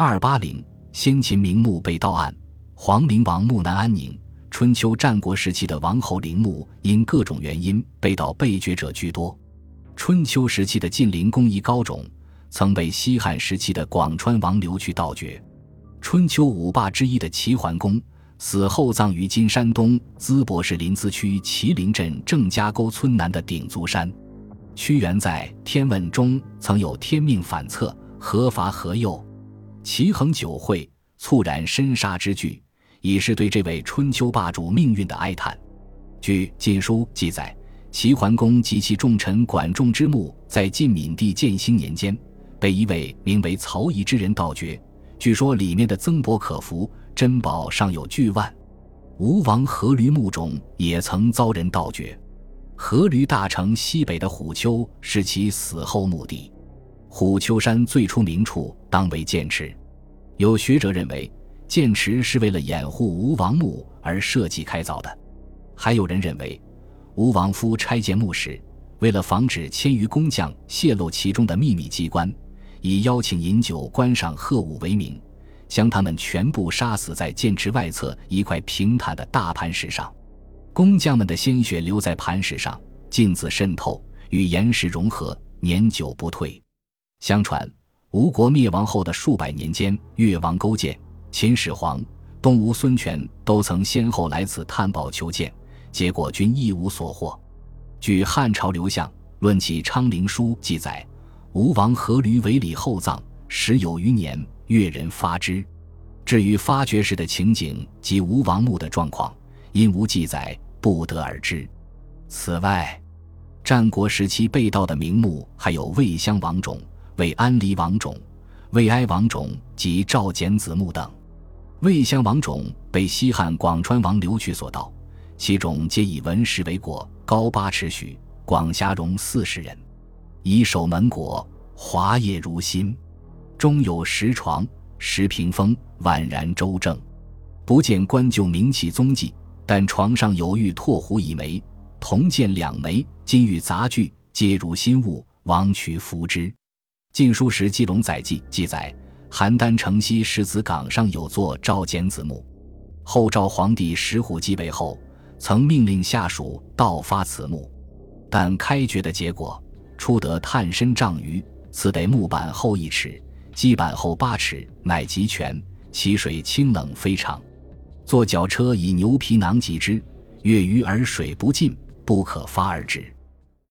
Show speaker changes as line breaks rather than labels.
二八零，先秦名墓被盗案，皇陵王墓难安宁。春秋战国时期的王侯陵墓因各种原因被盗被掘者居多。春秋时期的晋陵工艺高种，曾被西汉时期的广川王刘去盗掘。春秋五霸之一的齐桓公死后葬于今山东淄博市临淄区祁陵镇郑家沟村南的鼎足山。屈原在《天问》中曾有“天命反侧，何伐何佑？齐恒酒会，猝然身杀”之句，已是对这位春秋霸主命运的哀叹。据《晋书》记载，齐桓公及其重臣管仲之墓，在晋闵帝建兴年间，被一位名为曹仪之人盗掘。据说里面的曾伯可服，珍宝尚有巨万。吴王阖闾墓中也曾遭人盗掘。阖闾大城西北的虎丘是其死后墓地。虎丘山最初名处当为剑池。有学者认为，剑池是为了掩护吴王墓而设计开凿的。还有人认为，吴王夫拆建墓时，为了防止千余工匠泄露其中的秘密机关。以邀请饮酒、观赏鹤舞为名，将他们全部杀死在剑池外侧一块平坦的大磐石上。工匠们的鲜血留在磐石上，镜子渗透，与岩石融合，年久不退。相传，吴国灭亡后的数百年间，越王勾践、秦始皇、东吴孙权都曾先后来此探宝求见，结果均一无所获。据汉朝刘向《论起昌陵书》记载。吴王阖闾为礼厚葬，时有余年，越人发之。至于发掘时的情景及吴王墓的状况，因无记载，不得而知。此外，战国时期被盗的名墓还有魏襄王冢、魏安离王冢、魏哀王冢及赵简子墓等。魏襄王冢被西汉广川王刘据所盗，其冢皆以文石为果，高八尺许，广狭容四十人。以守门椁，华叶如新，中有石床、石屏风，宛然周正。不见官旧名器踪迹，但床上有玉拓壶一枚，铜剑两枚，金玉杂具，皆如新物。王渠服之。《晋书·石基龙载记》记载，邯郸城西石子岗上有座赵简子墓。后赵皇帝石虎继位后，曾命令下属盗发此墓，但开掘的结果。出得探身丈余，此得木板厚一尺，基板厚八尺，乃极全。其水清冷非常。坐脚车以牛皮囊及之，越鱼而水不进，不可发而止。